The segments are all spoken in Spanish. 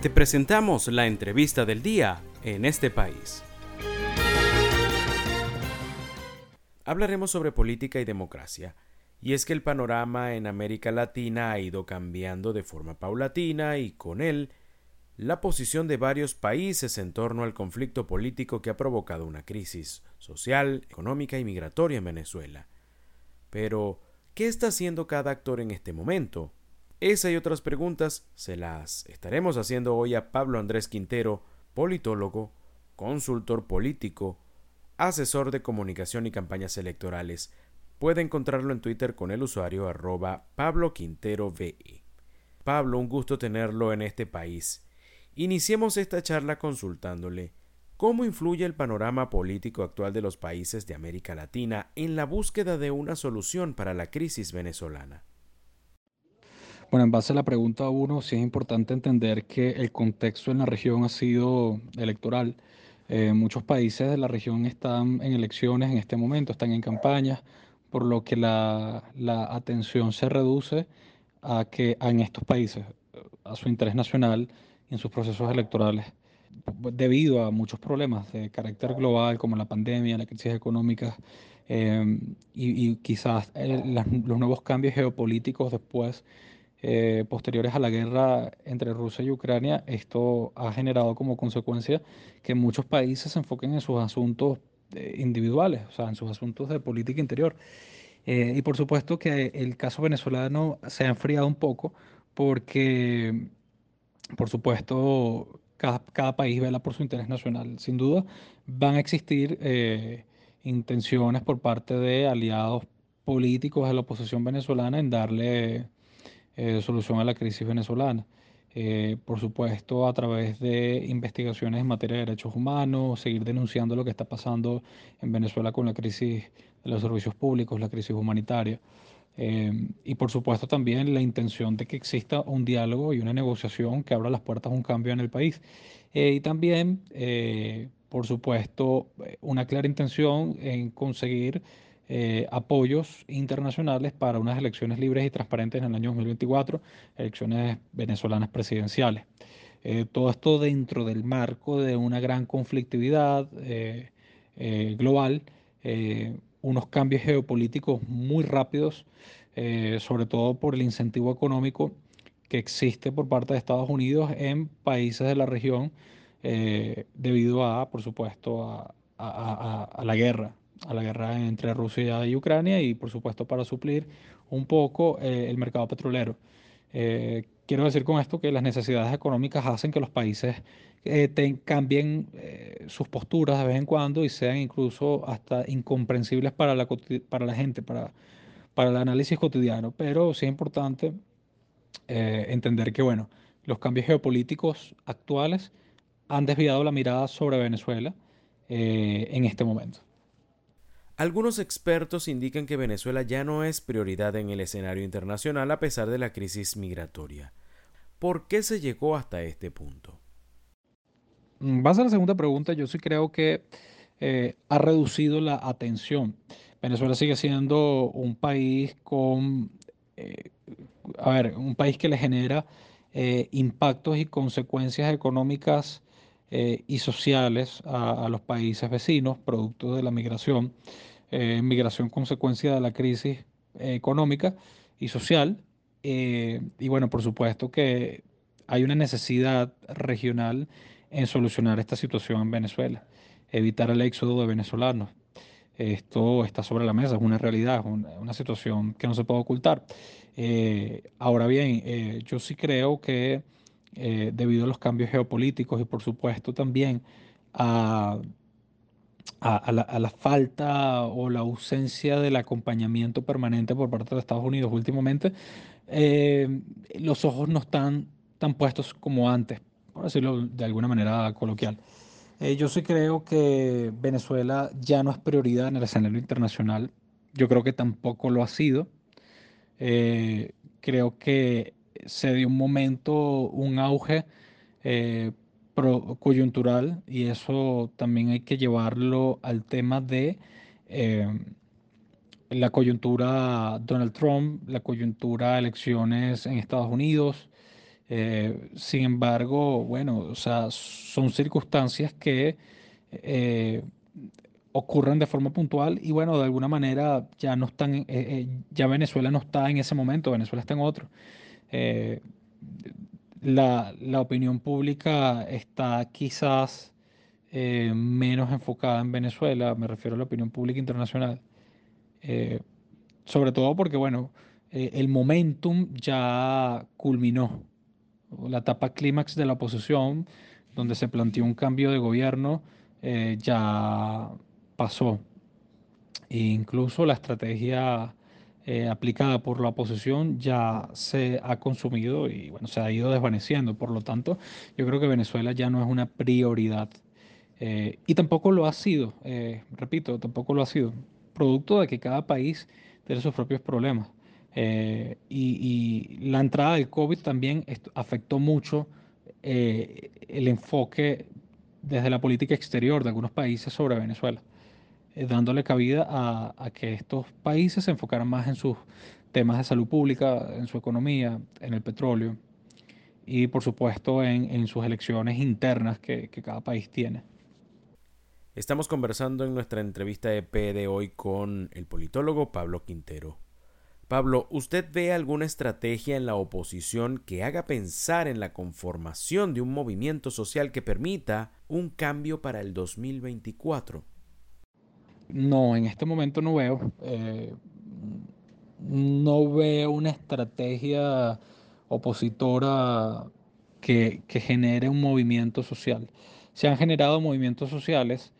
Te presentamos la entrevista del día en este país. Hablaremos sobre política y democracia. Y es que el panorama en América Latina ha ido cambiando de forma paulatina y con él la posición de varios países en torno al conflicto político que ha provocado una crisis social, económica y migratoria en Venezuela. Pero, ¿qué está haciendo cada actor en este momento? Esa y otras preguntas se las estaremos haciendo hoy a Pablo Andrés Quintero, politólogo, consultor político, asesor de comunicación y campañas electorales. Puede encontrarlo en Twitter con el usuario arroba Pablo Quintero VE. Pablo, un gusto tenerlo en este país. Iniciemos esta charla consultándole cómo influye el panorama político actual de los países de América Latina en la búsqueda de una solución para la crisis venezolana. Bueno, en base a la pregunta uno, sí es importante entender que el contexto en la región ha sido electoral. Eh, muchos países de la región están en elecciones en este momento, están en campañas, por lo que la, atención se reduce a que en estos países, a su interés nacional en sus procesos electorales debido a muchos problemas de carácter global como la pandemia, la crisis económica eh, y, quizás los nuevos cambios geopolíticos después, eh, posteriores a la guerra entre Rusia y Ucrania, esto ha generado como consecuencia que muchos países se enfoquen en sus asuntos eh, individuales, o sea, en sus asuntos de política interior. y por supuesto que el caso venezolano se ha enfriado un poco porque por supuesto, cada, país vela por su interés nacional. Sin duda, van a existir eh, intenciones por parte de aliados políticos de la oposición venezolana en darle eh, solución a la crisis venezolana. Eh, por supuesto, a través de investigaciones en materia de derechos humanos, seguir denunciando lo que está pasando en Venezuela con la crisis de los servicios públicos, la crisis humanitaria. Em, y por supuesto también la intención de que exista un diálogo y una negociación que abra las puertas a un cambio en el país. Eh, y también, eh, por supuesto, una clara intención en conseguir eh, apoyos internacionales para unas elecciones libres y transparentes en el año 2024, elecciones venezolanas presidenciales. todo esto dentro del marco de una gran conflictividad global unos cambios geopolíticos muy rápidos, eh, sobre todo por el incentivo económico que existe por parte de Estados Unidos en países de la región eh, debido a, por supuesto, a, la guerra, a la guerra entre Rusia y Ucrania y, por supuesto, para suplir un poco eh, el mercado petrolero. quiero decir con esto que las necesidades económicas hacen que los países eh, cambien eh, sus posturas de vez en cuando y sean incluso hasta incomprensibles para la, para la gente, para, para el análisis cotidiano. Pero sí es importante eh, entender que, bueno, los cambios geopolíticos actuales han desviado la mirada sobre Venezuela en este momento. Algunos expertos indican que Venezuela ya no es prioridad en el escenario internacional a pesar de la crisis migratoria. ¿Por qué se llegó hasta este punto? Mm, vas a la segunda pregunta, yo sí creo que eh, ha reducido la atención. Venezuela sigue siendo un país con, eh, a ver, un país que le genera eh, impactos y consecuencias económicas y sociales a, a, los países vecinos, producto de la migración, migración consecuencia de la crisis económica y social. y bueno, por supuesto que hay una necesidad regional en solucionar esta situación en Venezuela, evitar el éxodo de venezolanos. Esto está sobre la mesa, es una realidad, es una, situación que no se puede ocultar. Eh, ahora bien, eh, yo sí creo que eh, debido a los cambios geopolíticos y por supuesto también a, a, la, falta o la ausencia del acompañamiento permanente por parte de Estados Unidos últimamente, los ojos no están tan puestos como antes por decirlo de alguna manera coloquial. Eh, yo sí creo que Venezuela ya no es prioridad en el escenario internacional. Yo creo que tampoco lo ha sido. Eh, creo que se dio un momento, un auge eh, coyuntural y eso también hay que llevarlo al tema de la coyuntura Donald Trump, la coyuntura elecciones en Estados Unidos, Eh, sin embargo, bueno, o sea, son circunstancias que eh, ocurren de forma puntual y bueno, de alguna manera ya no están, ya Venezuela no está en ese momento, Venezuela está en otro. La, la, opinión pública está quizás menos enfocada en Venezuela, me refiero a la opinión pública internacional. sobre todo porque, bueno, eh, el momentum ya culminó. La etapa clímax de la oposición, donde se planteó un cambio de gobierno, eh, ya pasó. E incluso la estrategia eh, aplicada por la oposición ya se ha consumido y bueno, se ha ido desvaneciendo. Por lo tanto, yo creo que Venezuela ya no es una prioridad. y tampoco lo ha sido, repito, tampoco lo ha sido. Producto de que cada país tiene sus propios problemas. Eh, y, la entrada del COVID también afectó mucho eh, el enfoque desde la política exterior de algunos países sobre Venezuela, eh, dándole cabida a, que estos países se enfocaran más en sus temas de salud pública, en su economía, en el petróleo y por supuesto en, sus elecciones internas que, que cada país tiene. Estamos conversando en nuestra entrevista EP de hoy con el politólogo Pablo Quintero. Pablo, ¿usted ve alguna estrategia en la oposición que haga pensar en la conformación de un movimiento social que permita un cambio para el 2024? No, en este momento no veo. Eh, no veo una estrategia opositora que, que genere un movimiento social. Se han generado movimientos sociales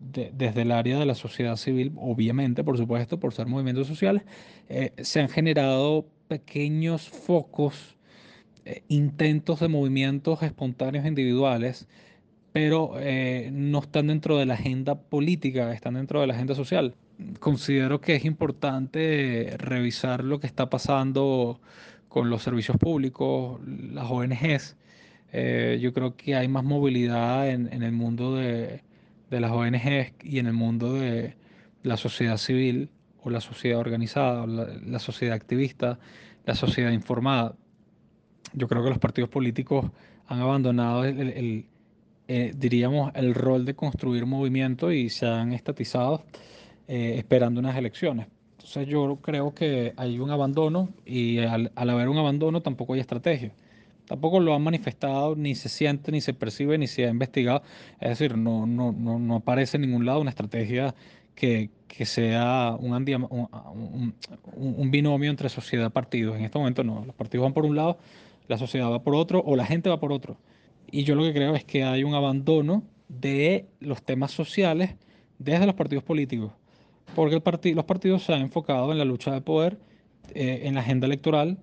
desde el área de la sociedad civil, obviamente, por supuesto, por ser movimientos sociales, eh, se han generado pequeños focos, eh, intentos de movimientos espontáneos individuales, pero eh, no están dentro de la agenda política, están dentro de la agenda social. Considero que es importante revisar lo que está pasando con los servicios públicos, las ONGs. yo creo que hay más movilidad en el mundo de, de las ONGs y en el mundo de la sociedad civil o la sociedad organizada, la, sociedad activista, la sociedad informada. Yo creo que los partidos políticos han abandonado el, eh, diríamos, el rol de construir movimiento y se han estatizado eh, esperando unas elecciones. Entonces yo creo que hay un abandono y al haber un abandono tampoco hay estrategia. Tampoco lo han manifestado, ni se siente, ni se percibe, ni se ha investigado. Es decir, no, no, no, no aparece en ningún lado una estrategia que, que sea un, un, un, binomio entre sociedad y partidos. En este momento no. Los partidos van por un lado, la sociedad va por otro o la gente va por otro. Y yo lo que creo es que hay un abandono de los temas sociales desde los partidos políticos. Porque el los partidos se han enfocado en la lucha de poder, eh, en la agenda electoral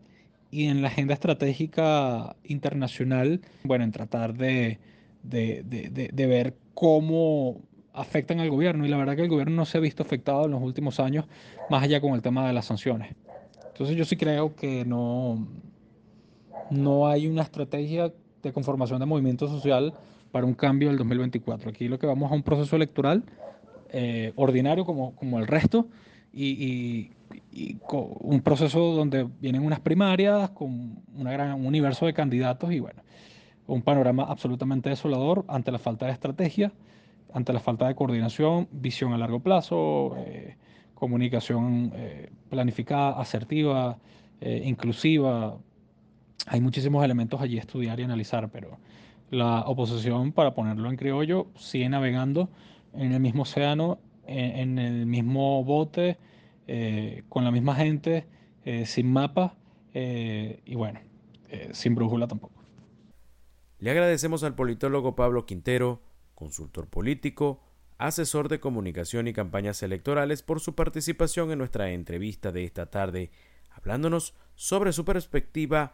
y en la agenda estratégica internacional, bueno, en tratar de, de, de, de, ver cómo afectan al gobierno. Y la verdad que el gobierno no se ha visto afectado en los últimos años, más allá con el tema de las sanciones. Entonces yo sí creo que no, no hay una estrategia de conformación de movimiento social para un cambio del 2024. Aquí lo que vamos a un proceso electoral eh, ordinario como, como el resto y, un proceso donde vienen unas primarias con una gran, un universo de candidatos y bueno, un panorama absolutamente desolador ante la falta de estrategia, ante la falta de coordinación, visión a largo plazo, eh, comunicación eh, planificada, asertiva, inclusiva. Hay muchísimos elementos allí estudiar y analizar, pero la oposición, para ponerlo en criollo, sigue navegando en el mismo océano en, el mismo bote, eh, con la misma gente, eh, sin mapa eh, y bueno, sin brújula tampoco. Le agradecemos al politólogo Pablo Quintero, consultor político, asesor de comunicación y campañas electorales, por su participación en nuestra entrevista de esta tarde, hablándonos sobre su perspectiva